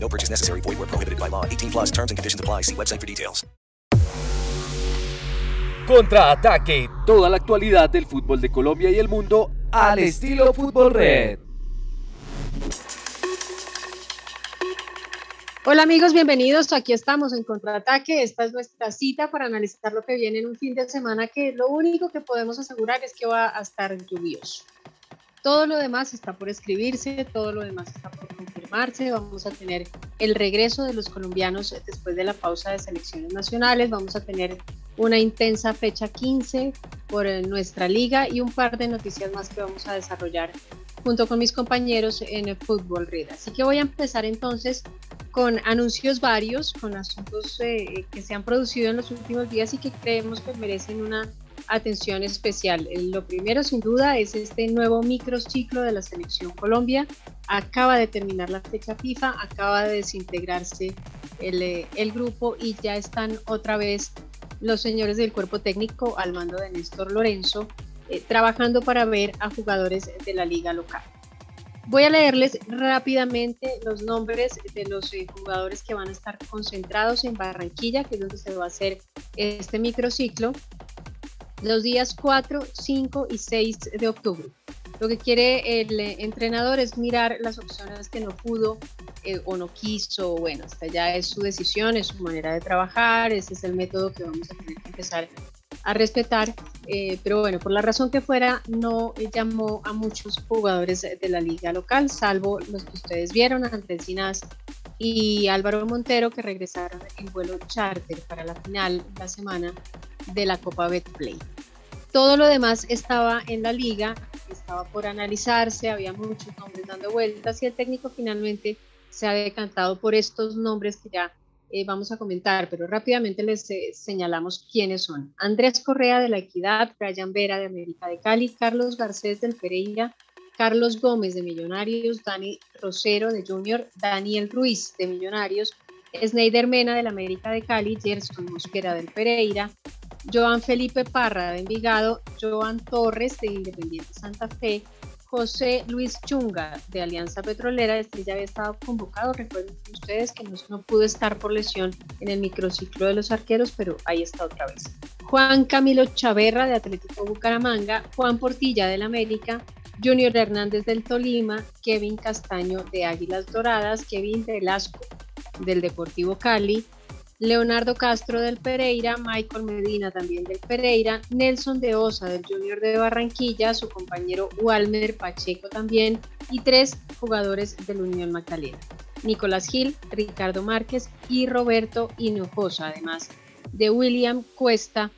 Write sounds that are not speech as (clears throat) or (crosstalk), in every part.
No purchase necessary. Void where prohibited by law. 18 plus terms and conditions apply. See website for details. Contraataque. Toda la actualidad del fútbol de Colombia y el mundo al estilo Fútbol Red. Hola amigos, bienvenidos. Aquí estamos en Contraataque. Esta es nuestra cita para analizar lo que viene en un fin de semana que lo único que podemos asegurar es que va a estar lluvioso. Todo lo demás está por escribirse, todo lo demás está por confirmarse. Vamos a tener el regreso de los colombianos después de la pausa de selecciones nacionales. Vamos a tener una intensa fecha 15 por eh, nuestra liga y un par de noticias más que vamos a desarrollar junto con mis compañeros en el Fútbol Red. Así que voy a empezar entonces con anuncios varios, con asuntos eh, que se han producido en los últimos días y que creemos que merecen una atención especial. Lo primero, sin duda, es este nuevo microciclo de la Selección Colombia. Acaba de terminar la fecha FIFA, acaba de desintegrarse el, eh, grupo y ya están otra vez los señores del cuerpo técnico al mando de Néstor Lorenzo eh, trabajando para ver a jugadores de la liga local. Voy a leerles rápidamente los nombres de los eh, jugadores que van a estar concentrados en Barranquilla, que es donde se va a hacer este microciclo, los días 4, 5 y 6 de octubre. Lo que quiere el eh, entrenador es mirar las opciones que no pudo o no quiso, bueno, hasta ya es su decisión, es su manera de trabajar, ese es el método que vamos a tener que empezar a respetar, eh, pero bueno, por la razón que fuera, no llamó a muchos jugadores de la liga local, salvo los que ustedes vieron, Andrés Ginás y Álvaro Montero, que regresaron en vuelo charter para la final la semana de la Copa Betplay. Todo lo demás estaba en la liga, estaba por analizarse, había muchos nombres dando vueltas y el técnico finalmente se ha decantado por estos nombres que ya eh, vamos a comentar, pero rápidamente les eh, señalamos quiénes son. Andrés Correa de la Equidad, Brian Vera de América de Cali, Carlos Garcés del Pereira, Carlos Gómez de Millonarios, Dani Rosero de Junior, Daniel Ruiz de Millonarios, Sneider Mena del América de Cali, Gerson Mosquera del Pereira, Joan Felipe Parra de Envigado, Joan Torres de Independiente Santa Fe, José Luis Chunga de Alianza Petrolera, este ya había estado convocado, recuerden ustedes que no, pudo estar por lesión en el microciclo de los arqueros, pero ahí está otra vez. Juan Camilo Chaverra de Atlético Bucaramanga, Juan Portilla del América, Junior Hernández del Tolima, Kevin Castaño de Águilas Doradas, Kevin Velasco del Deportivo Cali, Leonardo Castro del Pereira, Michael Medina también del Pereira, Nelson de Osa del Junior de Barranquilla, su compañero Walmer Pacheco también y tres jugadores del Unión Magdalena, Nicolás Gil, Ricardo Márquez y Roberto Hinojosa, además de William Cuesta,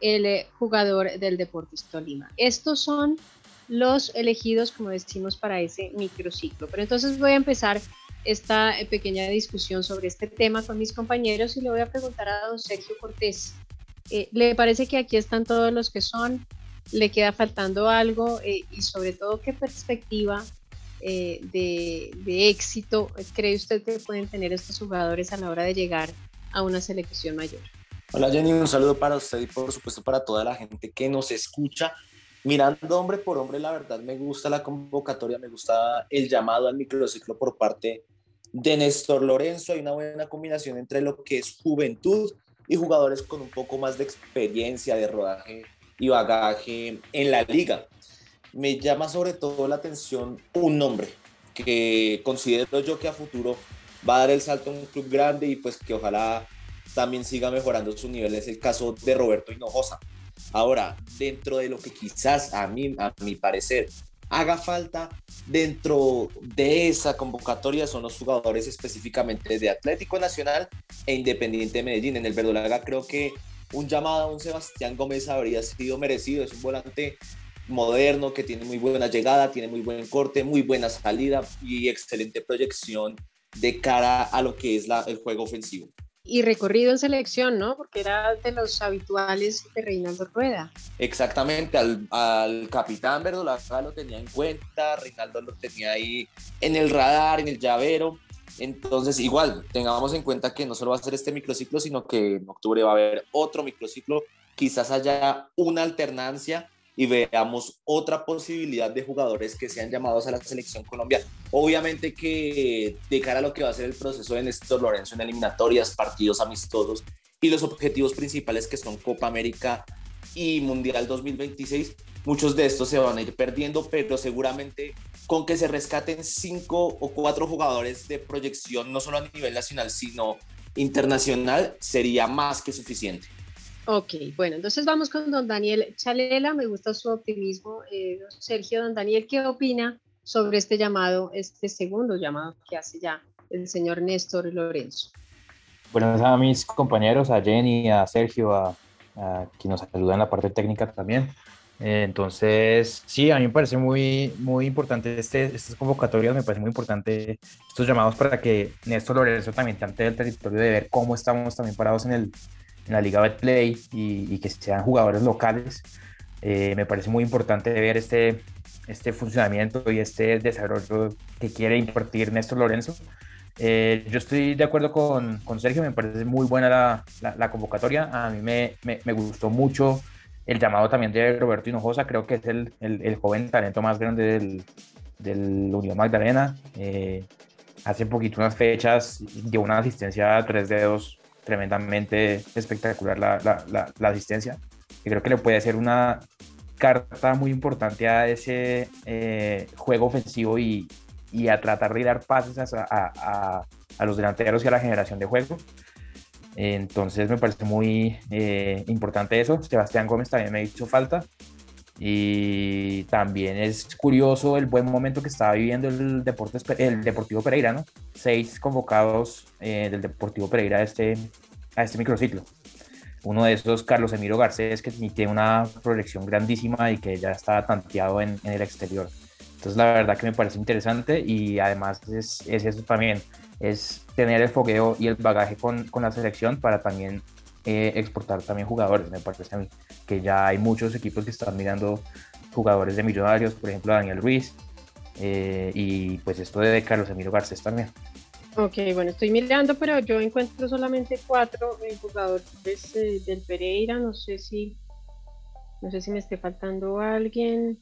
el eh, jugador del Deportes Tolima. Estos son los elegidos, como decimos, para ese microciclo. Pero entonces voy a empezar esta eh, pequeña discusión sobre este tema con mis compañeros y le voy a preguntar a don Sergio Cortés. Eh, ¿Le parece que aquí están todos los que son? ¿Le queda faltando algo? Eh, y sobre todo, ¿qué perspectiva de, de, éxito cree usted que pueden tener estos jugadores a la hora de llegar a una selección mayor? Hola Jenny, un saludo para usted y por supuesto para toda la gente que nos escucha. Mirando hombre por hombre, la verdad me gusta la convocatoria, me gusta el llamado al microciclo por parte de Néstor Lorenzo. Hay una buena combinación entre lo que es juventud y jugadores con un poco más de experiencia, de rodaje y bagaje en la liga. Me llama sobre todo la atención un nombre que considero yo que a futuro va a dar el salto a un club grande y pues que ojalá también siga mejorando su nivel. Es el caso de Roberto Hinojosa. Ahora, dentro de lo que quizás a mí, a mi parecer, haga falta dentro de esa convocatoria son los jugadores específicamente de Atlético Nacional e Independiente de Medellín. En el Verdolaga creo que un llamado a un Sebastián Gómez habría sido merecido. Es un volante moderno que tiene muy buena llegada, tiene muy buen corte, muy buena salida y excelente proyección de cara a lo que es el juego ofensivo. Y recorrido en selección, ¿no? Porque era de los habituales de Reinaldo Rueda. Exactamente, al, capitán Verdolaga lo tenía en cuenta, Reinaldo lo tenía ahí en el radar, en el llavero. Entonces, igual, tengamos en cuenta que no solo va a ser este microciclo, sino que en octubre va a haber otro microciclo, quizás haya una alternancia y veamos otra posibilidad de jugadores que sean llamados a la selección Colombia. Obviamente que de cara a lo que va a ser el proceso de Néstor Lorenzo en eliminatorias, partidos amistosos y los objetivos principales que son Copa América y Mundial 2026, muchos de estos se van a ir perdiendo, pero seguramente con que se rescaten cinco o cuatro jugadores de proyección, no solo a nivel nacional, sino internacional, sería más que suficiente. Ok, bueno, entonces vamos con don Daniel Chalela, me gusta su optimismo. Eh, Sergio, don Daniel, ¿qué opina sobre este llamado, este segundo llamado que hace ya el señor Néstor Lorenzo? Bueno, a mis compañeros, a Jenny, a Sergio, a, a quienes nos ayudan en la parte técnica también. Eh, entonces, sí, a mí me parece muy, muy importante este, estas convocatorias, me parece muy importante estos llamados para que Néstor Lorenzo también ante el territorio de ver cómo estamos también parados en el, en la Liga Betplay y, y que sean jugadores locales. Eh, me parece muy importante ver este, este funcionamiento y este desarrollo que quiere impartir Néstor Lorenzo. Eh, yo estoy de acuerdo con, con, Sergio, me parece muy buena la, la, la convocatoria. A mí me, me, me, gustó mucho el llamado también de Roberto Hinojosa, creo que es el, el, el joven talento más grande del, del Unión Magdalena. Eh, hace poquito unas fechas dio una asistencia a tres dedos tremendamente espectacular la, la, la, asistencia. Y creo que le puede hacer una carta muy importante a ese eh, juego ofensivo y, y, a tratar de dar pases a, a, a, los delanteros y a la generación de juego. Entonces me parece muy eh, importante eso. Sebastián Gómez también me hizo falta. Y también es curioso el buen momento que estaba viviendo el, Deportes, el Deportivo Pereira, ¿no? Seis convocados eh, del Deportivo Pereira a este, a este microciclo. Uno de esos, Carlos Emiro Garcés, que tiene una proyección grandísima y que ya está tanteado en, en, el exterior. Entonces, la verdad que me parece interesante y además es, es eso también, es tener el fogueo y el bagaje con, con la selección para también eh, exportar también jugadores, me parece a mí, que ya hay muchos equipos que están mirando jugadores de millonarios, por ejemplo Daniel Ruiz, eh, y pues esto de Carlos Emiro Garcés también. Ok, bueno, estoy mirando, pero yo encuentro solamente cuatro eh, jugadores del Pereira, no sé si, no sé si me esté faltando alguien,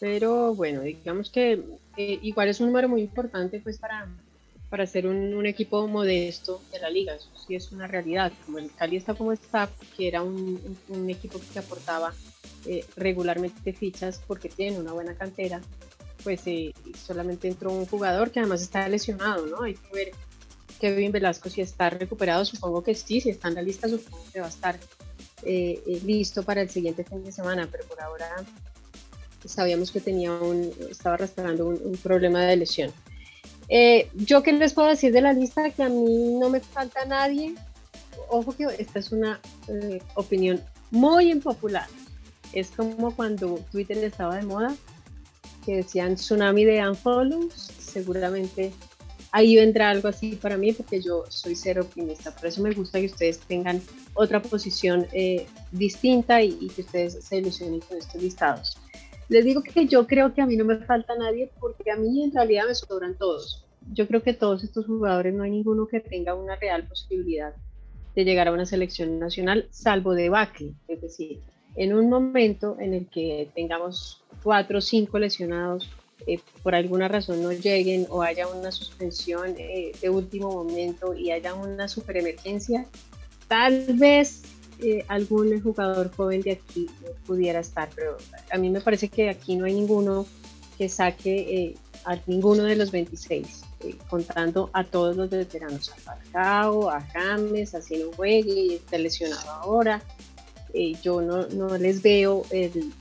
pero bueno, digamos que igual es un número muy importante pues para, para ser un, un, equipo modesto de la liga, eso sí es una realidad, como el Cali está como está, que era un, un equipo que aportaba eh, regularmente fichas porque tiene una buena cantera, pues eh, solamente entró un jugador que además está lesionado, ¿no? Hay que ver Kevin Velasco si está recuperado, supongo que sí, si está en la lista supongo que va a estar eh, listo para el siguiente fin de semana, pero por ahora sabíamos que tenía un, estaba arrastrando un, un problema de lesión. Eh, yo qué les puedo decir de la lista que a mí no me falta nadie. Ojo que esta es una eh, opinión muy impopular. Es como cuando Twitter estaba de moda, que decían tsunami de unfollows. Seguramente ahí vendrá algo así para mí, porque yo soy ser optimista. Por eso me gusta que ustedes tengan otra posición eh, distinta y, y que ustedes se ilusionen con estos listados. Les digo que yo creo que a mí no me falta nadie porque a mí en realidad me sobran todos. Yo creo que todos estos jugadores no hay ninguno que tenga una real posibilidad de llegar a una selección nacional, salvo debacle. Es decir, en un momento en el que tengamos cuatro o cinco lesionados, eh, por alguna razón no lleguen o haya una suspensión eh, de último momento y haya una super emergencia, tal vez eh, algún jugador joven de aquí eh, pudiera estar, pero a mí me parece que aquí no hay ninguno que saque eh, a ninguno de los 26, eh, contando a todos los veteranos, a Falcao, a James, a Sino Juegue, y está lesionado ahora. yo no, no, les veo el,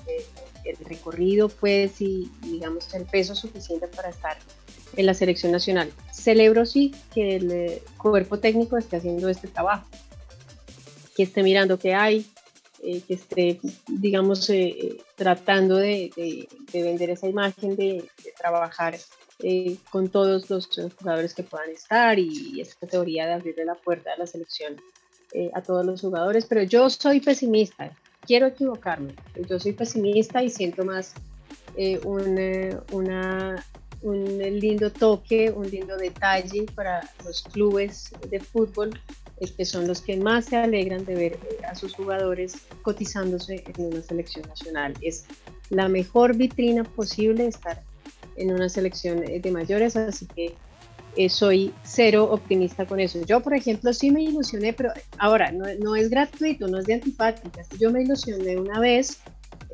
el, recorrido, pues, y digamos el peso suficiente para estar en la selección nacional. Celebro sí que el cuerpo técnico esté haciendo este trabajo que esté mirando qué hay, eh, que esté, digamos, eh, tratando de, de, de, vender esa imagen de, de, trabajar eh, con todos los jugadores que puedan estar y, esta teoría de abrirle la puerta a la selección eh, a todos los jugadores, pero yo soy pesimista, quiero equivocarme, yo soy pesimista y siento más eh, un, una, un lindo toque, un lindo detalle para los clubes de fútbol que son los que más se alegran de ver a sus jugadores cotizándose en una selección nacional. Es la mejor vitrina posible estar en una selección eh, de mayores, así que eh, soy cero optimista con eso. Yo, por ejemplo, sí me ilusioné, pero ahora no, no es gratuito, no es de antipáticas. Yo me ilusioné una vez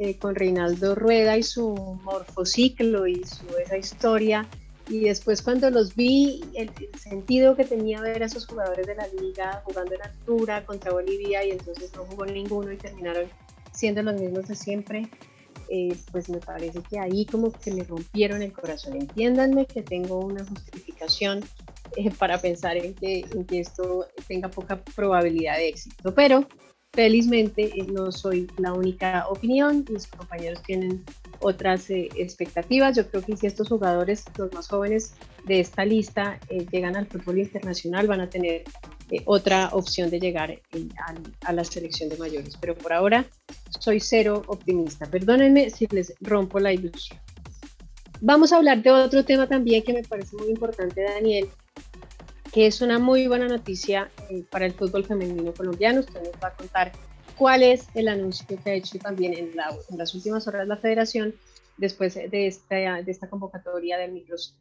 eh, con Reinaldo Rueda y su morfociclo y su, esa historia. Y después cuando los vi, el, sentido que tenía ver a esos jugadores de la liga jugando en altura contra Bolivia y entonces no jugó ninguno y terminaron siendo los mismos de siempre, eh, pues me parece que ahí como que me rompieron el corazón. Entiéndanme que tengo una justificación eh, para pensar en que, en que esto tenga poca probabilidad de éxito, pero felizmente eh, no soy la única opinión, mis compañeros tienen otras expectativas. Yo creo que si estos jugadores, los más jóvenes de esta lista, llegan al fútbol internacional, van a tener eh, otra opción de llegar eh, a, la selección de mayores. Pero por ahora soy cero optimista. Perdónenme si les rompo la ilusión. Vamos a hablar de otro tema también que me parece muy importante, Daniel, que es una muy buena noticia eh, para el fútbol femenino colombiano. Usted nos va a contar cuál es el anuncio que ha hecho también en, las últimas horas la federación después de esta, de esta convocatoria del Microsoft.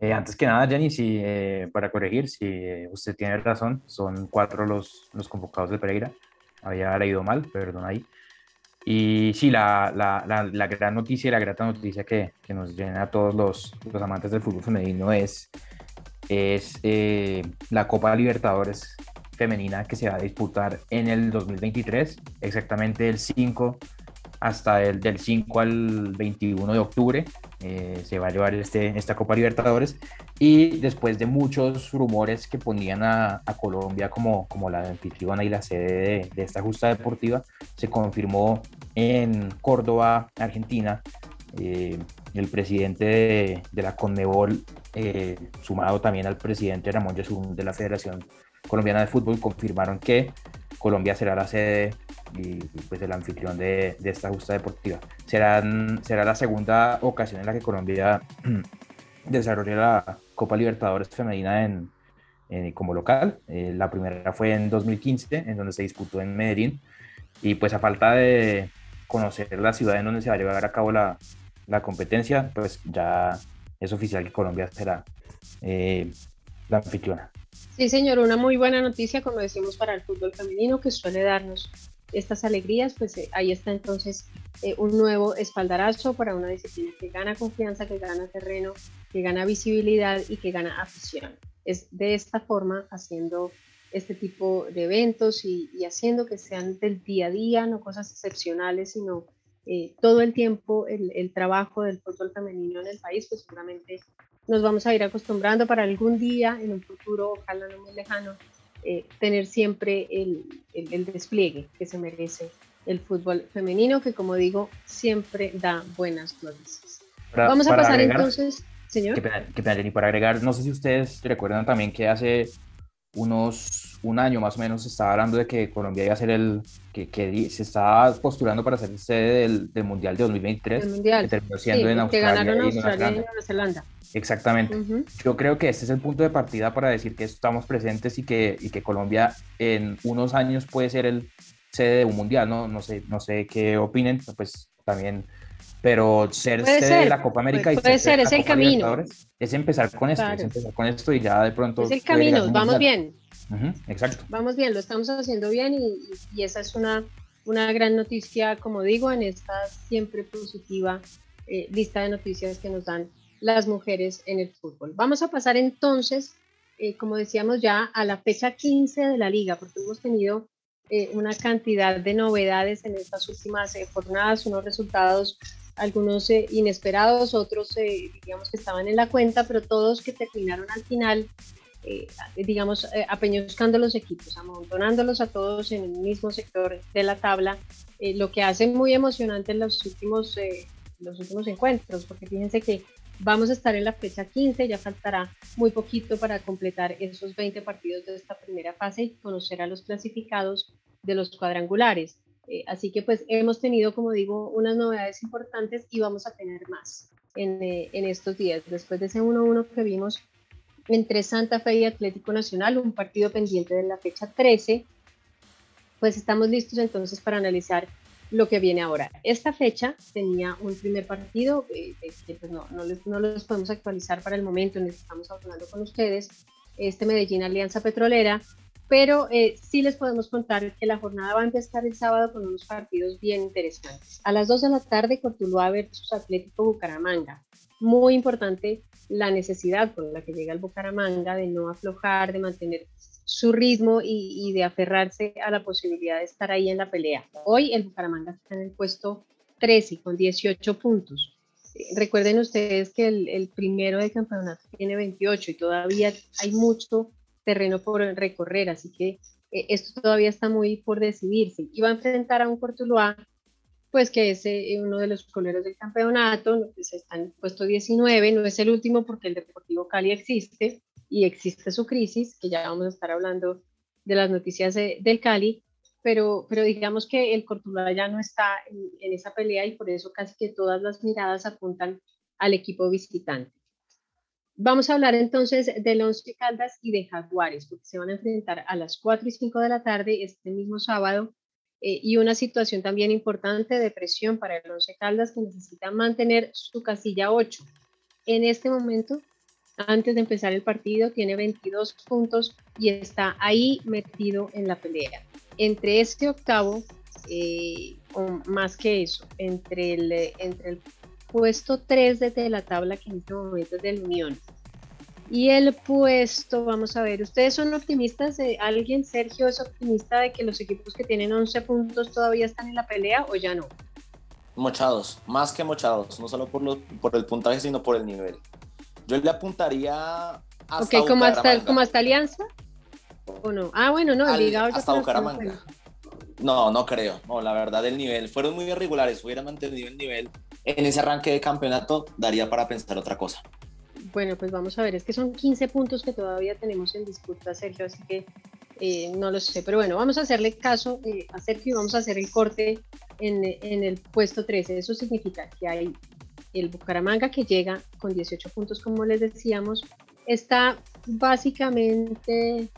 Eh, antes que nada, Jenny, si, eh, para corregir, si eh, usted tiene razón, son cuatro los, los convocados de Pereira. Había leído mal, perdón ahí. Y sí, la, la, la, gran noticia la grata noticia que, que nos llena a todos los, los, amantes del fútbol femenino es, es la Copa Libertadores femenina que se va a disputar en el 2023, exactamente el 5 hasta el del 5 al 21 de octubre. Eh, se va a llevar este, esta Copa Libertadores y después de muchos rumores que ponían a, Colombia como, como la anfitriona y la sede de, esta justa deportiva, se confirmó en Córdoba, Argentina, eh, el presidente de, la Conmebol, eh, sumado también al presidente Ramón Yesurún de la Federación Colombiana de Fútbol, confirmaron que Colombia será la sede y pues el anfitrión de, de esta justa deportiva. Serán, será la segunda ocasión en la que Colombia (clears throat) desarrolla la Copa Libertadores femenina en, como local. Eh, la primera fue en 2015, en donde se disputó en Medellín. Y pues a falta de conocer la ciudad en donde se va a llevar a cabo la, la competencia, pues ya es oficial que Colombia será eh, la anfitriona. Sí, señor, una muy buena noticia, como decimos, para el fútbol femenino que suele darnos estas alegrías, pues eh, ahí está entonces eh, un nuevo espaldarazo para una disciplina que gana confianza, que gana terreno, que gana visibilidad y que gana afición. Es de esta forma haciendo este tipo de eventos y, haciendo que sean del día a día, no cosas excepcionales, sino eh, todo el tiempo el, el, trabajo del fútbol femenino en el país, pues seguramente nos vamos a ir acostumbrando para algún día, en un futuro, ojalá no muy lejano, eh, tener siempre el, el, despliegue que se merece el fútbol femenino, que como digo, siempre da buenas noticias. Vamos a pasar entonces, señor. Que pena, que para agregar, no sé si ustedes recuerdan también que hace unos un año más o menos se estaba hablando de que Colombia iba a ser el que, que se estaba postulando para ser sede del, del Mundial de 2023 el mundial. que terminó siendo en Australia, ganaron Australia y Nueva Zelanda. Exactamente. Yo creo que este es el punto de partida para decir que estamos presentes y que, y que Colombia en unos años puede ser el sede de un mundial, ¿no? No sé, no sé qué opinen, pues también, pero ser de la Copa América y puede ser, es el camino. Es empezar con esto, es empezar con esto y ya de pronto. Es el camino, vamos bien. exacto. Vamos bien, lo estamos haciendo bien y, y, esa es una, una gran noticia, como digo, en esta siempre positiva eh, lista de noticias que nos dan las mujeres en el fútbol. Vamos a pasar entonces, eh, como decíamos ya, a la fecha 15 de la liga, porque hemos tenido eh, una cantidad de novedades en estas últimas eh, jornadas, unos resultados, algunos inesperados, otros digamos que estaban en la cuenta, pero todos que terminaron al final, digamos, apeñuscando los equipos, amontonándolos a todos en el mismo sector de la tabla, lo que hace muy emocionante en los últimos los últimos encuentros, porque fíjense que vamos a estar en la fecha 15, ya faltará muy poquito para completar esos 20 partidos de esta primera fase y conocer a los clasificados de los cuadrangulares. Eh, así que pues hemos tenido, como digo, unas novedades importantes y vamos a tener más en, eh, estos días. Después de ese 1-1 que vimos entre Santa Fe y Atlético Nacional, un partido pendiente de la fecha 13, pues estamos listos entonces para analizar lo que viene ahora. Esta fecha tenía un primer partido, eh, que pues no, no, les, los podemos actualizar para el momento en el estamos hablando con ustedes, este Medellín Alianza Petrolera, pero eh, sí les podemos contar que la jornada va a empezar el sábado con unos partidos bien interesantes. A las 2 de la tarde, Cortuluá versus Atlético Bucaramanga. Muy importante la necesidad con la que llega el Bucaramanga de no aflojar, de mantener su ritmo y, de aferrarse a la posibilidad de estar ahí en la pelea. Hoy el Bucaramanga está en el puesto 13 con 18 puntos. Recuerden ustedes que el, primero de campeonato tiene 28 y todavía hay mucho terreno por recorrer, así que eh, esto todavía está muy por decidirse. Y va a enfrentar a un Cortuluá, pues que es eh, uno de los coleros del campeonato, pues está en puesto 19, no es el último porque el Deportivo Cali existe, y existe su crisis, que ya vamos a estar hablando de las noticias del Cali, pero, pero digamos que el Cortuluá ya no está en, esa pelea y por eso casi que todas las miradas apuntan al equipo visitante. Vamos a hablar entonces del Once Caldas y de Jaguares, porque se van a enfrentar a las 4 y 5 de la tarde este mismo sábado eh, y una situación también importante de presión para el Once Caldas que necesita mantener su casilla 8. En este momento antes de empezar el partido, tiene 22 puntos y está ahí metido en la pelea. Entre este octavo, eh, o más que eso, entre el, entre el puesto 3 de la tabla, que en este momento es de la Unión, y el puesto, vamos a ver, ¿ustedes son optimistas? de ¿Alguien, Sergio, es optimista de que los equipos que tienen 11 puntos todavía están en la pelea o ya no? Mochados, más que mochados, no solo por, por el puntaje, sino por el nivel. Yo le apuntaría hasta Ok, ¿cómo hasta, ¿como hasta Alianza? ¿O no? Ah, bueno, no, el Hasta Bucaramanga. No, no creo. No, la verdad, el nivel. Fueron muy irregulares. Hubiera mantenido el nivel en ese arranque de campeonato, daría para pensar otra cosa. Bueno, pues vamos a ver. Es que son 15 puntos que todavía tenemos en disputa, Sergio, así que eh, no lo sé. Pero bueno, vamos a hacerle caso eh, a Sergio y vamos a hacer el corte en, en el puesto 13. Eso significa que hay el Bucaramanga que llega con 18 puntos, como les decíamos, está básicamente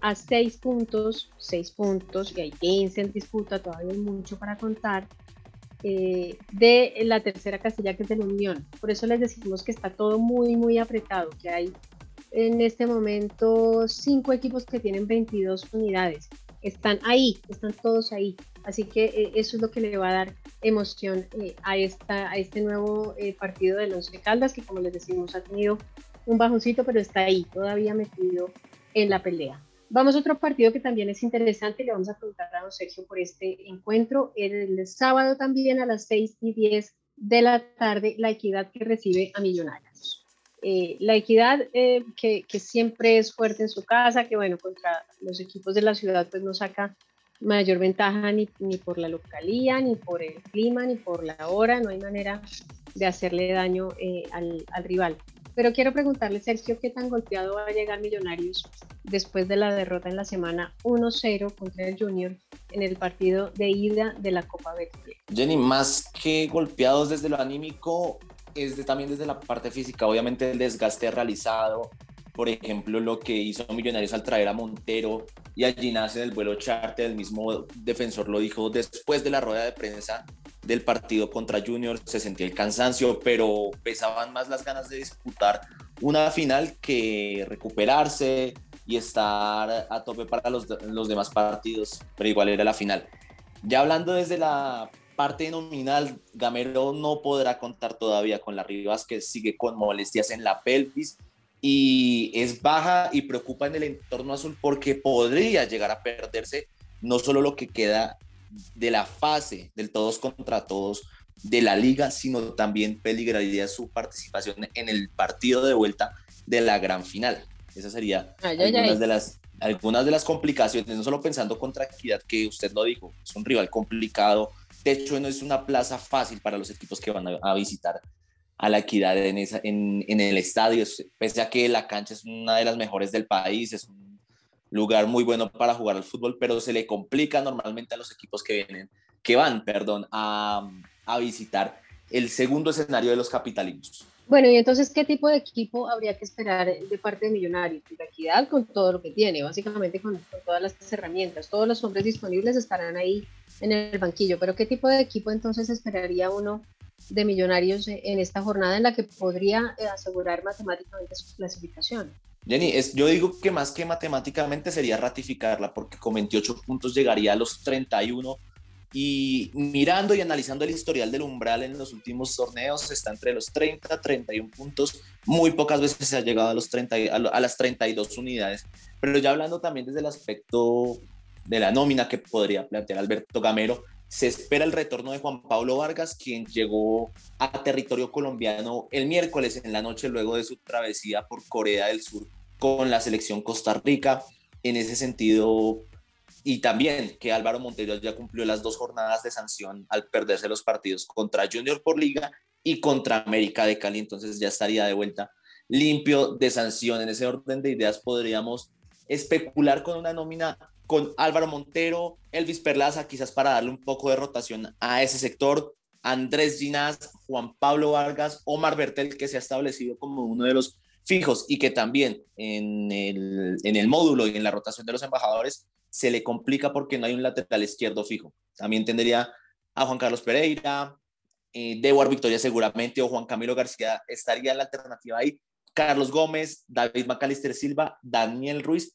a 6 puntos, 6 puntos, y hay 15 en disputa, todavía hay mucho para contar, eh, de la tercera casilla que es de la Unión. Por eso les decimos que está todo muy, muy apretado, que hay en este momento 5 equipos que tienen 22 unidades. Están ahí, están todos ahí. Así que eh, eso es lo que le va a dar emoción eh, a, esta, a este nuevo eh, partido de los Caldas, que como les decimos ha tenido un bajoncito, pero está ahí, todavía metido en la pelea. Vamos a otro partido que también es interesante, le vamos a preguntar a don Sergio por este encuentro. El, sábado también a las 6 y 10 de la tarde, la equidad que recibe a Millonarios. la equidad que, que, siempre es fuerte en su casa, que bueno, contra los equipos de la ciudad pues no saca mayor ventaja ni, ni, por la localía, ni por el clima, ni por la hora, no hay manera de hacerle daño eh, al, al, rival. Pero quiero preguntarle, Sergio, ¿qué tan golpeado va a llegar Millonarios después de la derrota en la semana 1-0 contra el Junior en el partido de ida de la Copa Verde? Jenny, más que golpeados desde lo anímico, es de, también desde la parte física, obviamente el desgaste realizado, por ejemplo, lo que hizo Millonarios al traer a Montero y a Ginás en el vuelo charter, el mismo defensor lo dijo después de la rueda de prensa del partido contra Junior, se sentía el cansancio, pero pesaban más las ganas de disputar una final que recuperarse y estar a tope para los, los demás partidos, pero igual era la final. Ya hablando desde la parte nominal, Gamero no podrá contar todavía con la Rivas, que sigue con molestias en la pelvis y es baja y preocupa en el entorno azul porque podría llegar a perderse no solo lo que queda de la fase del todos contra todos de la liga, sino también peligraría su participación en el partido de vuelta de la gran final. Esas serían algunas, De las, algunas de las complicaciones, no solo pensando contra Equidad, que usted lo dijo, es un rival complicado, hecho no es una plaza fácil para los equipos que van a, visitar a la equidad en, esa, en, en, el estadio, pese a que la cancha es una de las mejores del país, es un lugar muy bueno para jugar al fútbol, pero se le complica normalmente a los equipos que vienen, que van, perdón, a, a visitar el segundo escenario de los capitalinos. Bueno, y entonces, ¿qué tipo de equipo habría que esperar de parte de Millonarios? La equidad con todo lo que tiene, básicamente con, todas las herramientas. Todos los hombres disponibles estarán ahí en el banquillo, pero ¿qué tipo de equipo entonces esperaría uno de Millonarios en esta jornada en la que podría eh, asegurar matemáticamente su clasificación? Jenny, es, yo digo que más que matemáticamente sería ratificarla, porque con 28 puntos llegaría a los 31 y mirando y analizando el historial del umbral en los últimos torneos, está entre los 30, 31 puntos. Muy pocas veces se ha llegado a, los 30, a las 32 unidades. Pero ya hablando también desde el aspecto de la nómina que podría plantear Alberto Gamero, se espera el retorno de Juan Pablo Vargas, quien llegó a territorio colombiano el miércoles en la noche luego de su travesía por Corea del Sur con la selección Costa Rica. En ese sentido, y también que Álvaro Montero ya cumplió las dos jornadas de sanción al perderse los partidos contra Junior por liga y contra América de Cali, entonces ya estaría de vuelta limpio de sanción. En ese orden de ideas podríamos especular con una nómina con Álvaro Montero, Elvis Perlaza, quizás para darle un poco de rotación a ese sector, Andrés Ginás, Juan Pablo Vargas, Omar Bertel, que se ha establecido como uno de los fijos y que también en el, en módulo y en la rotación de los embajadores se le complica porque no hay un lateral izquierdo fijo. También tendría a Juan Carlos Pereira, eh, Dewar Victoria seguramente, o Juan Camilo García estaría la alternativa ahí. Carlos Gómez, David Macalister Silva, Daniel Ruiz.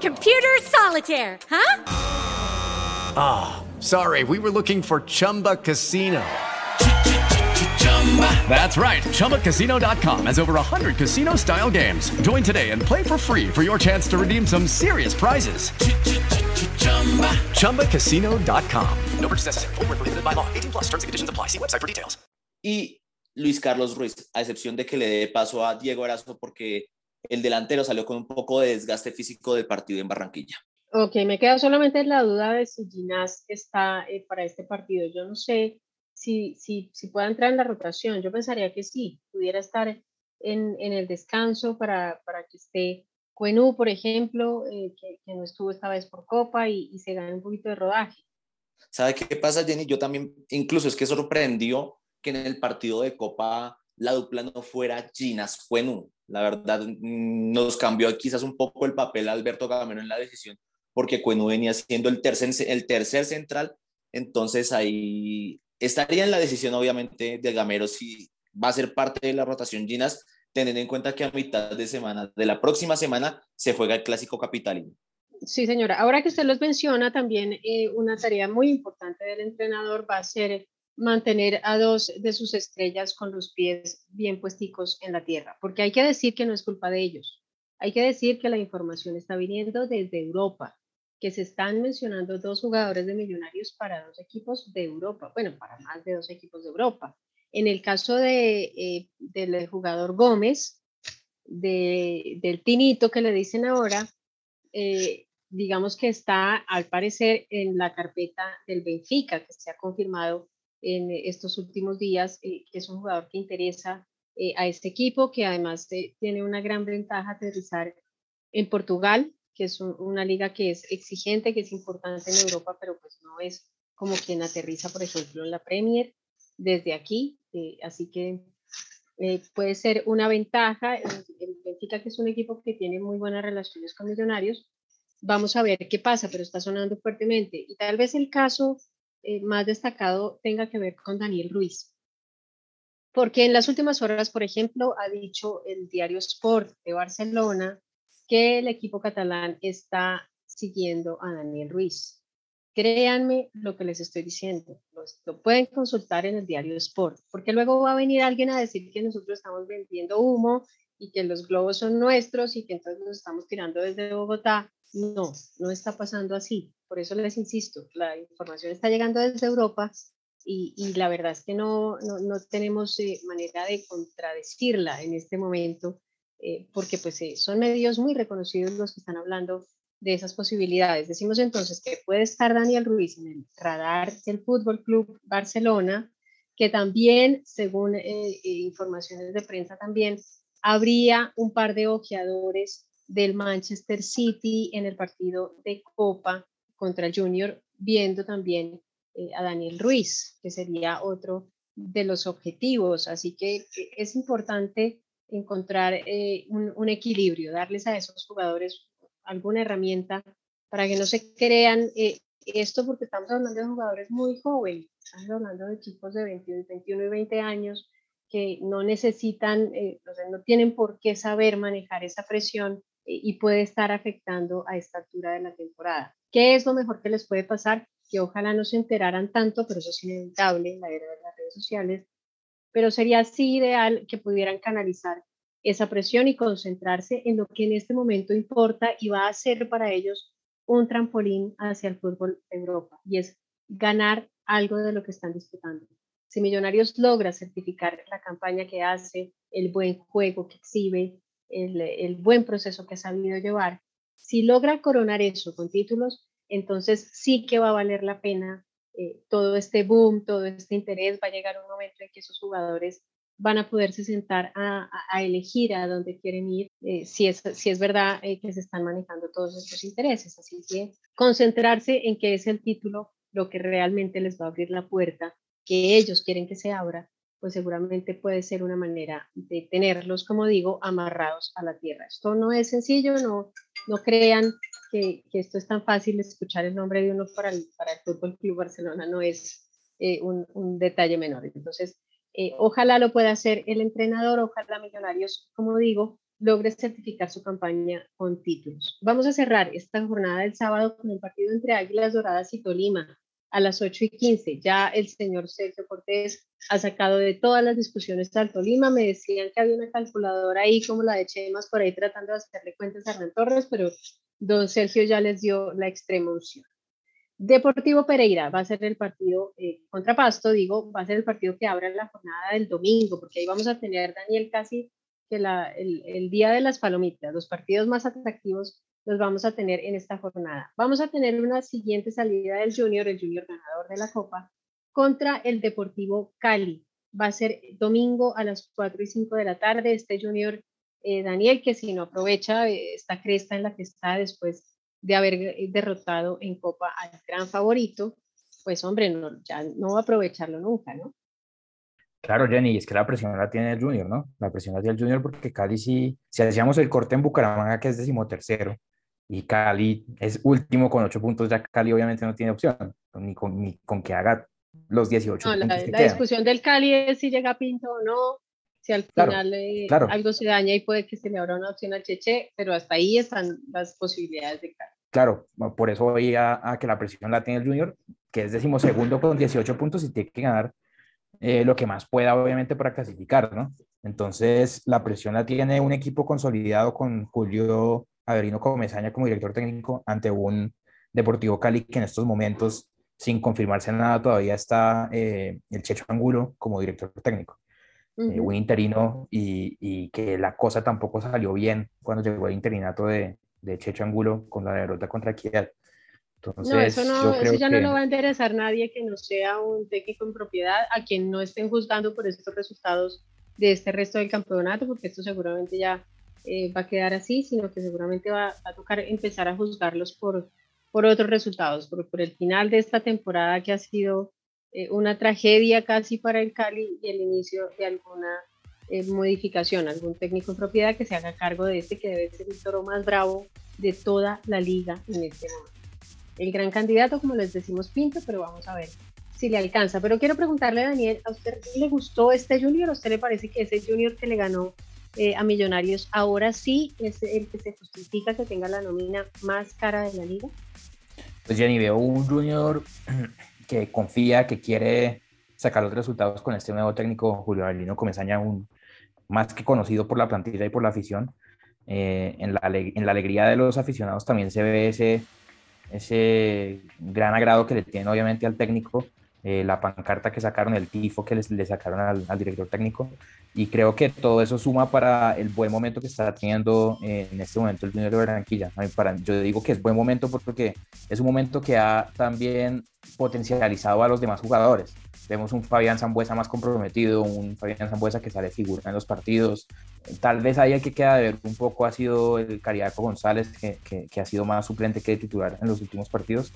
Computer solitaire, huh? Ah, oh, sorry, we were looking for Chumba Casino. That's right. ChumbaCasino.com has over 100 casino style games. Join today and play for free for your chance to redeem some serious prizes. ChumbaCasino.com. No purchase necessary. Full prohibited by law. 18 plus terms and conditions apply. See website for details. Y Luis Carlos Ruiz, a excepción de que le dé paso a Diego Erazo porque el delantero salió con un poco de desgaste físico del partido en Barranquilla. Ok, me queda solamente la duda de si Ginás está eh, para este partido. Yo no sé si, si, si pueda entrar en la rotación. Yo pensaría que sí, pudiera estar en, en el descanso para, para que esté Cuenú, por ejemplo, eh, que, que, no estuvo esta vez por Copa y, y se gane un poquito de rodaje. ¿Sabe qué pasa, Jenny? Yo también, incluso es que sorprendió que en el partido de Copa la dupla no fuera Ginas Cuenú. La verdad, mm, nos cambió quizás un poco el papel Alberto Gamero en la decisión, porque Cuenú venía siendo el tercer, el tercer central, entonces ahí estaría en la decisión, obviamente, de Gamero si va a ser parte de la rotación Ginas, teniendo en cuenta que a mitad de semana, de la próxima semana, se juega el clásico capitalino. Sí, señora. Ahora que usted los menciona, también eh, una tarea muy importante del entrenador va a ser mantener a dos de sus estrellas con los pies bien puesticos en la tierra, porque hay que decir que no es culpa de ellos. Hay que decir que la información está viniendo desde Europa, que se están mencionando dos jugadores de millonarios para dos equipos de Europa, bueno, para más de dos equipos de Europa. En el caso de, eh, del jugador Gómez, de, del Tinito que le dicen ahora, eh, digamos que está al parecer en la carpeta del Benfica, que se ha confirmado en estos últimos días, eh, que es un jugador que interesa eh, a este equipo, que además eh, tiene una gran ventaja aterrizar en Portugal, que es una liga que es exigente, que es importante en Europa, pero pues no es como quien aterriza, por ejemplo, en la Premier desde aquí, así que puede ser una ventaja. El Benfica, que es un equipo que tiene muy buenas relaciones con Millonarios, vamos a ver qué pasa, pero está sonando fuertemente. Y tal vez el caso eh, más destacado tenga que ver con Daniel Ruiz. porque en las últimas horas, por ejemplo, ha dicho el diario Sport de Barcelona que el equipo catalán está siguiendo a Daniel Ruiz. Créanme lo que les estoy diciendo, lo, pueden consultar en el diario Sport, porque luego va a venir alguien a decir que nosotros estamos vendiendo humo y que los globos son nuestros y que entonces nos estamos tirando desde Bogotá. No, no está pasando así. Por eso les insisto, la información está llegando desde Europa y, la verdad es que no, no, tenemos eh, manera de contradecirla en este momento, eh, porque pues eh, son medios muy reconocidos los que están hablando de esas posibilidades. Decimos entonces que puede estar Daniel Ruiz en el radar del Fútbol Club Barcelona, que también, según informaciones de prensa también, habría un par de ojeadores del Manchester City en el partido de Copa contra el Junior, viendo también eh, a Daniel Ruiz, que sería otro de los objetivos. Así que es importante encontrar eh, un, equilibrio, darles a esos jugadores alguna herramienta para que no se crean eh, esto, porque estamos hablando de jugadores muy jóvenes, estamos hablando de chicos de 21, 21 y 20 años que no necesitan, no tienen por qué saber manejar esa presión y puede estar afectando a esta altura de la temporada. ¿Qué es lo mejor que les puede pasar? que ojalá no se enteraran tanto, pero eso es inevitable en la era de las redes sociales, pero sería así ideal que pudieran canalizar esa presión y concentrarse en lo que en este momento importa y va a ser para ellos un trampolín hacia el fútbol de Europa y es ganar algo de lo que están disputando. Si Millonarios logra certificar la campaña que hace, el buen juego que exhibe, el, buen proceso que ha sabido llevar, si logra coronar eso con títulos, entonces sí que va a valer la pena eh, todo este boom, todo este interés, va a llegar un momento en que esos jugadores van a poderse sentar a, elegir a dónde quieren ir, eh, si, es, si es verdad eh, que se están manejando todos estos intereses. Así que concentrarse en que es el título lo que realmente les va a abrir la puerta, que ellos quieren que se abra, pues seguramente puede ser una manera de tenerlos, como digo, amarrados a la tierra. Esto no es sencillo, no, no crean que, esto es tan fácil, escuchar el nombre de uno para el, Fútbol Club Barcelona no es eh, un, detalle menor. Entonces, eh, ojalá lo pueda hacer el entrenador, ojalá Millonarios, como digo, logre certificar su campaña con títulos. Vamos a cerrar esta jornada del sábado con el partido entre Águilas Doradas y Tolima a las 8 y 15. Ya el señor Sergio Cortés ha sacado de todas las discusiones al Tolima. Me decían que había una calculadora ahí como la de Chemas por ahí tratando de hacerle cuentas a Hernán Torres, pero don Sergio ya les dio la extrema unción. Deportivo Pereira va a ser el partido eh, contra Pasto, digo, va a ser el partido que abra la jornada del domingo, porque ahí vamos a tener, Daniel, casi que la, el, el día de las palomitas, los partidos más atractivos los vamos a tener en esta jornada. Vamos a tener una siguiente salida del Junior, el Junior ganador de la Copa, contra el Deportivo Cali. Va a ser domingo a las 4 y 5 de la tarde. Este Junior eh, Daniel, que si no aprovecha eh, esta cresta en la que está después de haber eh, derrotado en Copa al gran favorito, pues hombre, no, ya no va a aprovecharlo nunca, ¿no? Claro, Jenny, es que la presión la tiene el Junior, ¿no? La presión la tiene el Junior porque Cali, si, si hacíamos el corte en Bucaramanga, que es decimotercero, y Cali es último con 8 puntos, ya Cali obviamente no tiene opción, ni con, ni con que haga los 18 no, puntos. La, la discusión del Cali es si llega Pinto o no, si al final eh, algo se daña y puede que se le abra una opción al Cheche, pero hasta ahí están las posibilidades de Cali. Claro, por eso voy a, que la presión la tiene el Junior, que es decimosegundo con 18 puntos y tiene que ganar eh, lo que más pueda, obviamente, para clasificar, ¿no? Entonces, la presión la tiene un equipo consolidado con Julio Averino Comesaña como director técnico ante un Deportivo Cali que en estos momentos, sin confirmarse nada, todavía está eh, el Checho Angulo como director técnico. Eh, un interino y, que la cosa tampoco salió bien cuando llegó el interinato de, de Checho Angulo con la derrota contra Equidad. Entonces, no, eso, no, eso ya no lo va a interesar nadie que no sea un técnico en propiedad, a quien no estén juzgando por estos resultados de este resto del campeonato, porque esto seguramente ya eh, va a quedar así, sino que seguramente va, a tocar empezar a juzgarlos por, por otros resultados, por, por el final de esta temporada que ha sido eh, una tragedia casi para el Cali y el inicio de alguna eh, modificación, algún técnico en propiedad que se haga cargo de este que debe ser el toro más bravo de toda la liga en este momento. El gran candidato, como les decimos, Pinto, pero vamos a ver si le alcanza. Pero quiero preguntarle, Daniel, ¿a usted le gustó este Junior? ¿A usted le parece que ese Junior que le ganó eh, a Millonarios ahora sí es el que se justifica que tenga la nómina más cara de la liga? Pues Jenny, veo un Junior que confía, que quiere sacar los resultados con este nuevo técnico, Julio Avelino Comesaña, un, más que conocido por la plantilla y por la afición. Eh, en, la, en la alegría de los aficionados también se ve ese, ese gran agrado que le tiene obviamente al técnico eh, la pancarta que sacaron, el tifo que le sacaron al, director técnico. Y creo que todo eso suma para el buen momento que está teniendo eh, en este momento el Junior de Barranquilla. Para, yo digo que es buen momento porque es un momento que ha también potencializado a los demás jugadores. Vemos un Fabián Zambuesa más comprometido, un Fabián Zambuesa que sale figura en los partidos. Tal vez ahí el que queda de ver un poco ha sido el Cariaco González, que, que ha sido más suplente que titular en los últimos partidos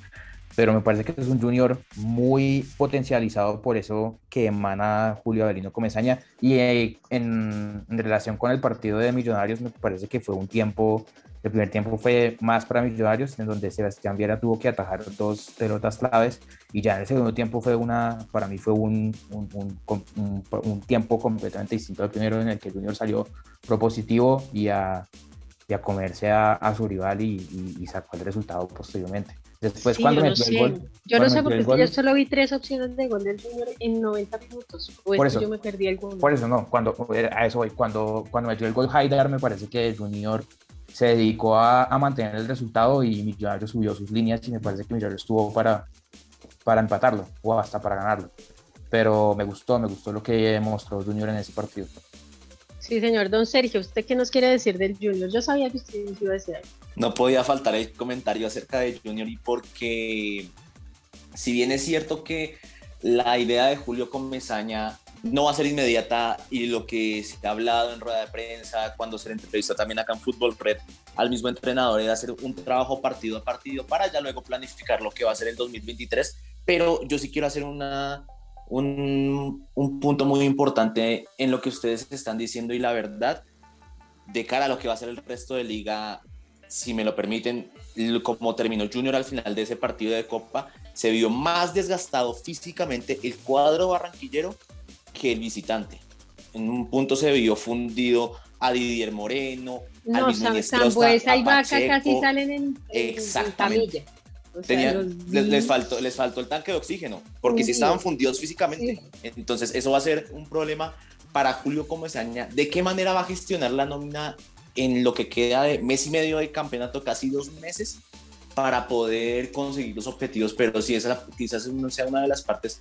pero me parece que es un junior muy potencializado por eso que emana Julio Avelino Comesaña y eh, en, relación con el partido de Millonarios me parece que fue un tiempo, el primer tiempo fue más para Millonarios en donde Sebastián Viera tuvo que atajar dos pelotas claves y ya en el segundo tiempo fue una, para mí fue un, un, tiempo completamente distinto al primero en el que el Junior salió propositivo y a, y a comerse a, su rival y sacó el resultado posteriormente. Después, cuando metió el gol. Yo no sé porque yo solo vi tres opciones de gol del Junior en 90 minutos. por eso yo me perdí el gol. Por eso no, cuando, a eso voy. Cuando, cuando metió el gol Haidar, me parece que el Junior se dedicó a, a, mantener el resultado y Millonarios subió sus líneas y me parece que Millonarios estuvo para, para empatarlo o hasta para ganarlo. Pero me gustó, me gustó lo que mostró Junior en ese partido. Sí, señor. Don Sergio, ¿usted qué nos quiere decir del Junior? Yo sabía que usted iba a decir algo. No podía faltar el comentario acerca de Junior y porque, si bien es cierto que la idea de Julio Comesaña no va a ser inmediata y lo que se ha hablado en rueda de prensa, cuando se le entrevistó también acá en Fútbol Red al mismo entrenador, es hacer un trabajo partido a partido para ya luego planificar lo que va a ser el 2023. Pero yo sí quiero hacer una, un, punto muy importante en lo que ustedes están diciendo y la verdad, de cara a lo que va a ser el resto de liga, si me lo permiten, como terminó Junior al final de ese partido de Copa, se vio más desgastado físicamente el cuadro barranquillero que el visitante. En un punto se vio fundido a Didier Moreno, no, Sambuesa y Vaca casi salen en, Exactamente les, faltó, les faltó el tanque de oxígeno, porque si estaban fundidos físicamente. Entonces, eso va a ser un problema para Julio Comesaña. ¿De qué manera va a gestionar la nómina en lo que queda de mes y medio de campeonato, casi dos meses, para poder conseguir los objetivos? Pero sí, esa quizás no sea una de las partes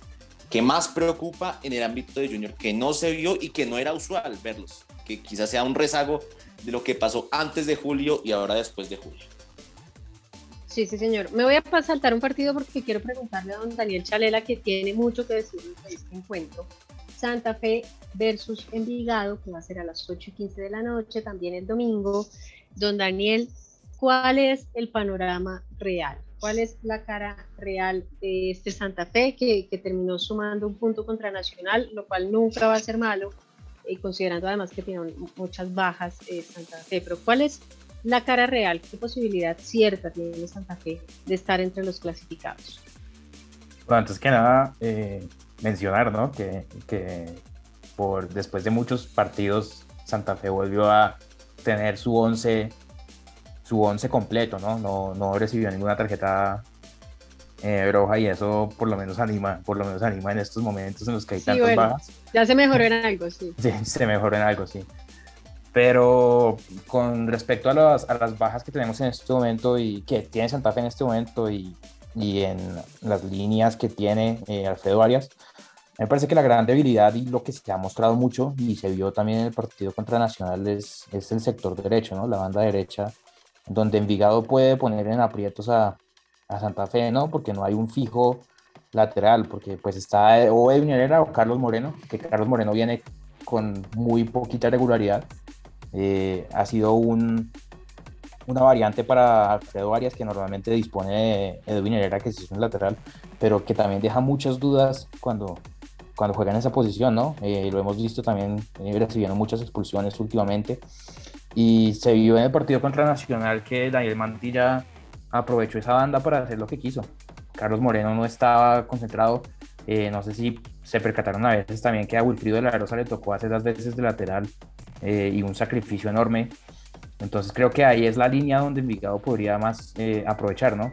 que más preocupa en el ámbito de Junior, que no se vio y que no era usual verlos, que quizás sea un rezago de lo que pasó antes de julio y ahora después de julio. Sí, sí, señor. Me voy a saltar un partido porque quiero preguntarle a don Daniel Chalela, que tiene mucho que decir de este encuentro. Santa Fe versus Envigado, que va a ser a las 8 y 15 de la noche, también el domingo. Don Daniel, ¿cuál es el panorama real? ¿Cuál es la cara real de este Santa Fe que, terminó sumando un punto contra Nacional, lo cual nunca va a ser malo, eh, considerando además que tiene muchas bajas eh, Santa Fe? Pero ¿cuál es la cara real, qué posibilidad cierta tiene Santa Fe de estar entre los clasificados. Bueno, antes que nada, eh, mencionar ¿no? que, que, por, después de muchos partidos, Santa Fe volvió a tener su 11 su once completo, ¿no? ¿no? No recibió ninguna tarjeta eh, roja y eso por lo menos anima, por lo menos anima en estos momentos en los que hay tantas bajas. Ya se mejoró en algo, sí. (laughs) Sí, se mejoró en algo, sí. Pero con respecto a las, a las bajas que tenemos en este momento y que tiene Santa Fe en este momento y, y en las líneas que tiene eh, Alfredo Arias, me parece que la gran debilidad y lo que se ha mostrado mucho y se vio también en el partido contra Nacional es, es el sector derecho, ¿no? la banda derecha, donde Envigado puede poner en aprietos a, a Santa Fe, ¿no? porque no hay un fijo lateral, porque pues está o Edwin Herrera o Carlos Moreno, que Carlos Moreno viene con muy poquita regularidad eh, ha sido un, una variante para Alfredo Arias, que normalmente dispone de Edwin Herrera, que es un lateral, pero que también deja muchas dudas cuando, cuando juega en esa posición, ¿no? Eh, lo hemos visto también eh, recibiendo muchas expulsiones últimamente. Y se vio en el partido contra Nacional que Daniel Mantilla aprovechó esa banda para hacer lo que quiso. Carlos Moreno no estaba concentrado. Eh, no sé si se percataron a veces también que a Wilfrido de la Rosa le tocó hacer las veces de lateral eh, y un sacrificio enorme. Entonces creo que ahí es la línea donde Envigado podría más eh, aprovechar, ¿no?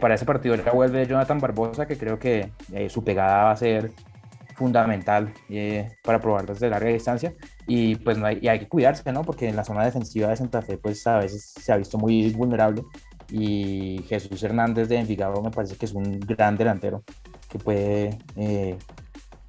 para ese partido ya vuelve Jonathan Barbosa, que creo que su pegada va a ser fundamental para probar desde larga distancia y pues no hay, y hay que cuidarse, ¿no? Porque en la zona defensiva de Santa Fe pues a veces se ha visto muy vulnerable y Jesús Hernández de Envigado me parece que es un gran delantero que puede eh,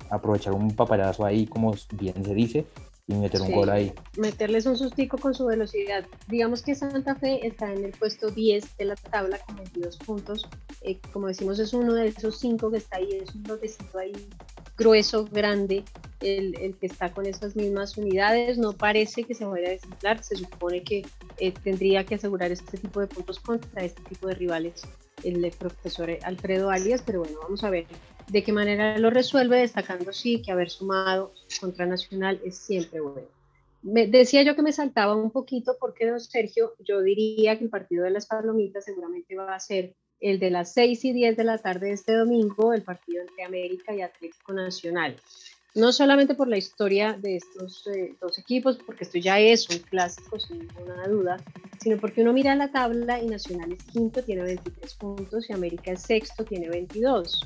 aprovechar un papayazo ahí, como bien se dice, y meter un gol ahí. Meterles un sustico con su velocidad. Digamos que Santa Fe está en el puesto 10 de la tabla con 22 puntos. Eh, como decimos, es uno de esos cinco que está ahí, es un lotecito ahí grueso, grande, el, el, que está con esas mismas unidades. No parece que se vaya a desinflar, se supone que eh, tendría que asegurar este tipo de puntos contra este tipo de rivales el profesor Alfredo Alias, pero bueno, vamos a ver de qué manera lo resuelve, destacando sí que haber sumado contra Nacional es siempre bueno. Me, decía yo que me saltaba un poquito porque, don Sergio, yo diría que el partido de las Palomitas seguramente va a ser el de las 6 y 10 de la tarde de este domingo, el partido entre América y Atlético Nacional. No solamente por la historia de estos eh, dos equipos, porque esto ya es un clásico sin ninguna duda, sino porque uno mira la tabla y Nacional es quinto, tiene 23 puntos, y América es sexto, tiene 22.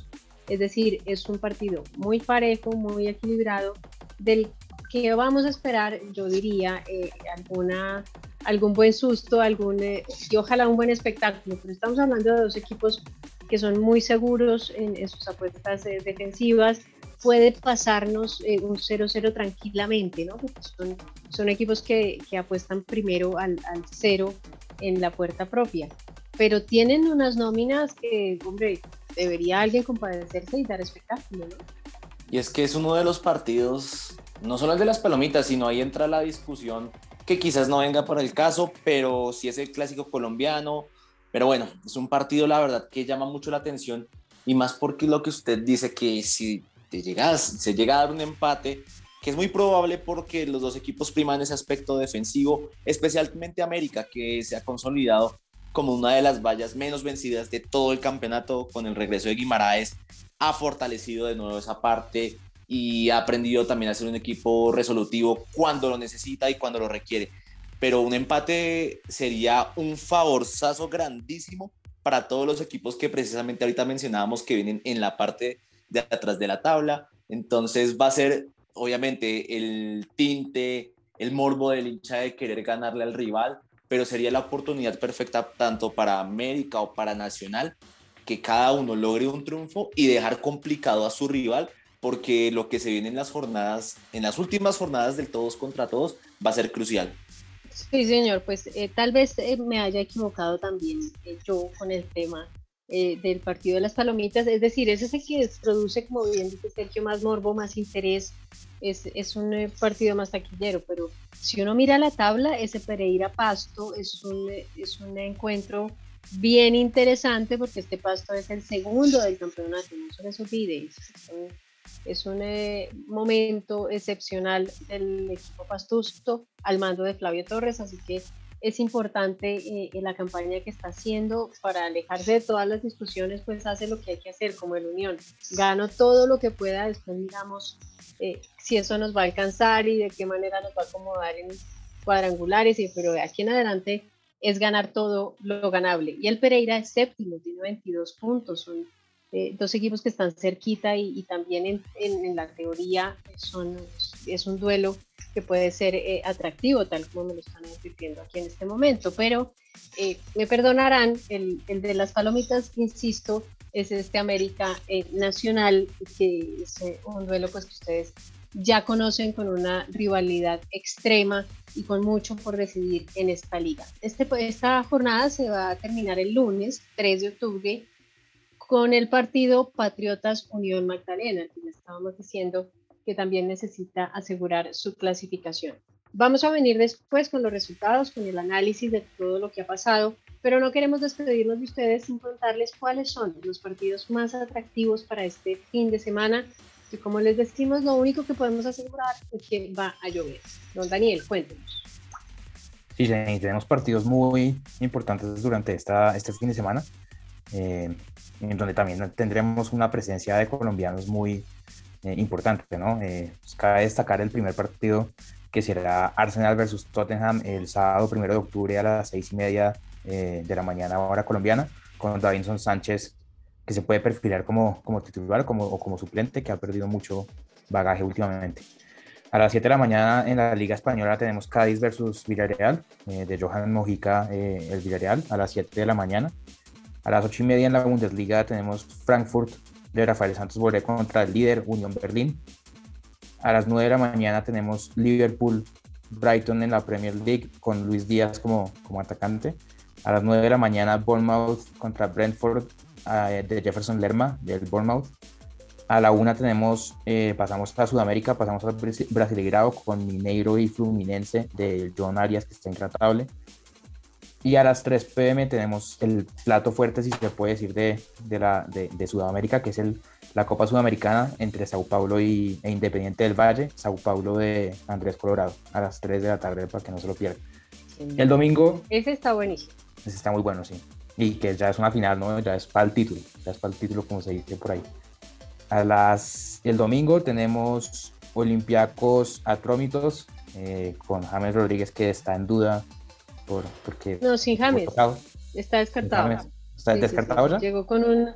Es decir, es un partido muy parejo, muy equilibrado, del que vamos a esperar, yo diría, eh, algún buen susto, algún, eh, y ojalá un buen espectáculo, pero estamos hablando de dos equipos que son muy seguros en, sus apuestas eh, defensivas, puede pasarnos un 0-0 tranquilamente, ¿no? Porque son, equipos que, que apuestan primero al, al cero en la puerta propia, pero tienen unas nóminas que, hombre, debería alguien compadecerse y dar espectáculo, ¿no? Y es que es uno de los partidos, no solo el de las palomitas, sino ahí entra la discusión que quizás no venga por el caso, pero sí es el clásico colombiano. Pero bueno, es un partido, la verdad, que llama mucho la atención y más porque lo que usted dice que si te llegas, se llega a dar un empate, que es muy probable porque los dos equipos priman ese aspecto defensivo, especialmente América, que se ha consolidado como una de las vallas menos vencidas de todo el campeonato con el regreso de Guimaraes, ha fortalecido de nuevo esa parte y ha aprendido también a ser un equipo resolutivo cuando lo necesita y cuando lo requiere. Pero un empate sería un favorzazo grandísimo para todos los equipos que precisamente ahorita mencionábamos que vienen en la parte de atrás de la tabla. Entonces va a ser obviamente el tinte, el morbo del hincha de querer ganarle al rival, pero sería la oportunidad perfecta tanto para América o para Nacional que cada uno logre un triunfo y dejar complicado a su rival porque lo que se viene en las jornadas, en las últimas jornadas del todos contra todos, va a ser crucial. Sí, señor, pues eh, tal vez eh, me haya equivocado también eh, yo con el tema del partido de las palomitas, es decir, es ese que produce, como bien dice Sergio, más morbo, más interés, es, un eh, partido más taquillero, pero si uno mira la tabla, ese Pereira Pasto es un, eh, es un encuentro bien interesante porque este Pasto es el segundo del campeonato, no se les olvide, es un, eh, momento excepcional del equipo pastusto al mando de Flavio Torres, así que es importante en la campaña que está haciendo para alejarse de todas las discusiones, pues hace lo que hay que hacer como el Unión. Gano todo lo que pueda, después digamos eh, si eso nos va a alcanzar y de qué manera nos va a acomodar en cuadrangulares, y, pero de aquí en adelante es ganar todo lo ganable. Y el Pereira es séptimo, tiene 22 puntos, son eh, dos equipos que están cerquita y, también en, en, la teoría son, es un duelo que puede ser eh, atractivo, tal como me lo están advirtiendo aquí en este momento. Pero me perdonarán, el, el, de las palomitas, insisto, es este América eh, Nacional, que es eh, un duelo pues, que ustedes ya conocen con una rivalidad extrema y con mucho por decidir en esta liga. Este, esta jornada se va a terminar el lunes 3 de octubre con el partido Patriotas Unión Magdalena, que ya estábamos diciendo que también necesita asegurar su clasificación. Vamos a venir después con los resultados, con el análisis de todo lo que ha pasado, pero no queremos despedirnos de ustedes sin contarles cuáles son los partidos más atractivos para este fin de semana. Y como les decimos, lo único que podemos asegurar es que va a llover. Don Daniel, cuéntenos. Sí, tenemos partidos muy importantes durante esta, este fin de semana. Eh, en donde también tendremos una presencia de colombianos muy eh, importante, ¿no? Eh, pues, cabe destacar el primer partido que será Arsenal versus Tottenham el sábado primero de octubre a las seis y media eh, de la mañana hora colombiana, con Davinson Sánchez, que se puede perfilar como, como titular como, o como suplente, que ha perdido mucho bagaje últimamente. A las 7 de la mañana en la Liga Española tenemos Cádiz versus Villarreal, de Johan Mojica, el Villarreal, a las 7 de la mañana. A las 8 y media en la Bundesliga tenemos Frankfurt de Rafael Santos Borré contra el líder Unión Berlín. A las 9 de la mañana tenemos Liverpool Brighton en la Premier League con Luis Díaz como, como atacante. A las 9 de la mañana Bournemouth contra Brentford eh, de Jefferson Lerma del Bournemouth. A la 1 tenemos, eh, pasamos a Sudamérica, pasamos al Brasileirao con Mineiro y Fluminense de John Arias que está intratable. Y a las 3 pm tenemos el plato fuerte, si se puede decir, de, de, la, de, Sudamérica, que es el, la Copa Sudamericana entre Sao Paulo y, e Independiente del Valle, Sao Paulo de Andrés Colorado, a las 3 de la tarde para que no se lo pierdan. El domingo... Ese está buenísimo. Ese está muy bueno, sí. Y que ya es una final, ¿no? Ya es para el título, ya es para el título como se dice por ahí. A las, el domingo tenemos Olympiacos Atrómitos eh, con James Rodríguez que está en duda porque... No, sin James. Está descartado. ¿Está descartado ya? Llegó con un...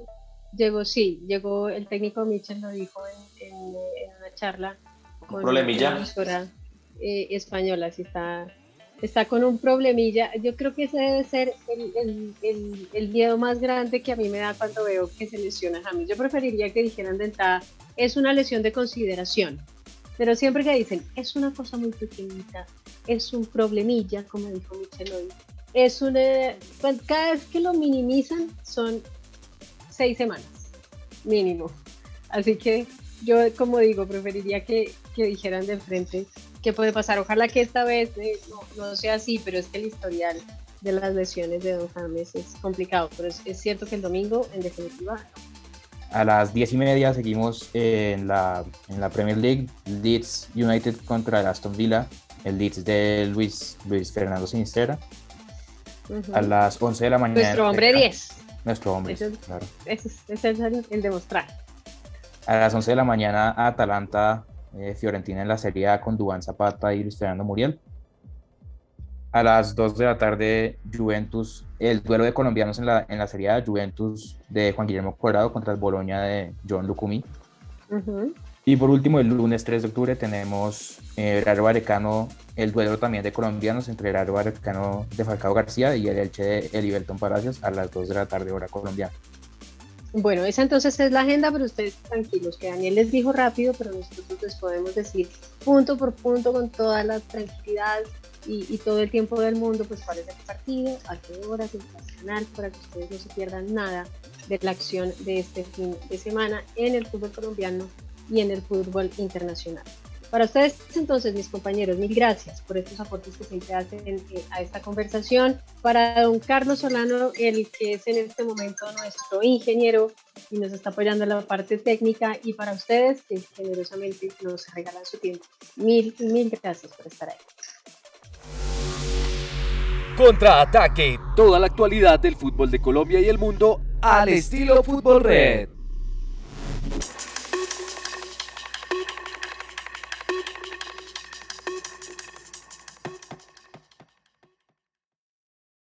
Llegó, sí, llegó el técnico Mitchell, lo dijo en, una charla con problemilla. una eh, española, sí está, está con un problemilla. Yo creo que ese debe ser el, el, el, miedo más grande que a mí me da cuando veo que se lesiona James. Yo preferiría que dijeran de entrada, es una lesión de consideración. Pero siempre que dicen, es una cosa muy pequeñita, es un problemilla, como dijo Michel hoy, es una, pues, cada vez que lo minimizan son seis semanas, mínimo. Así que yo, como digo, preferiría que, que dijeran de frente qué puede pasar. Ojalá que esta vez eh, no, sea así, pero es que el historial de las lesiones de Don James es complicado. Pero es, es cierto que el domingo, en definitiva, a las 10 y media seguimos en la, en la Premier League, Leeds United contra el Aston Villa, el Leeds de Luis, Luis Fernando Sinistera. A las 11 de la mañana. Nuestro hombre 10. Nuestro hombre, ese, claro. Ese, es el, demostrar. A las 11 de la mañana, Atalanta, eh, Fiorentina en la Serie A con Dubán Zapata y Luis Fernando Muriel a las 2 de la tarde Juventus, el duelo de colombianos en la, en la Serie A, Juventus de Juan Guillermo Cuadrado contra el Boloña de John Lucumí. Y por último, el lunes 3 de octubre tenemos eh, el Vallecano, el duelo también de colombianos entre el Vallecano de Falcao García y el Elche de Eliberton Palacios a las 2 de la tarde hora colombiana. Bueno, esa entonces es la agenda, pero ustedes tranquilos, que Daniel les dijo rápido, pero nosotros les podemos decir punto por punto con toda la tranquilidad y, todo el tiempo del mundo, pues cuál es el partido, a qué en el canal, para que ustedes no se pierdan nada de la acción de este fin de semana en el fútbol colombiano y en el fútbol internacional. Para ustedes, entonces, mis compañeros, mil gracias por estos aportes que siempre hacen eh, a esta conversación. Para don Carlos Solano, el que es en este momento nuestro ingeniero y nos está apoyando en la parte técnica, y para ustedes, que generosamente nos regalan su tiempo. Mil, mil gracias por estar ahí. Contraataque, toda la actualidad del fútbol de Colombia y el mundo al estilo Fútbol Red.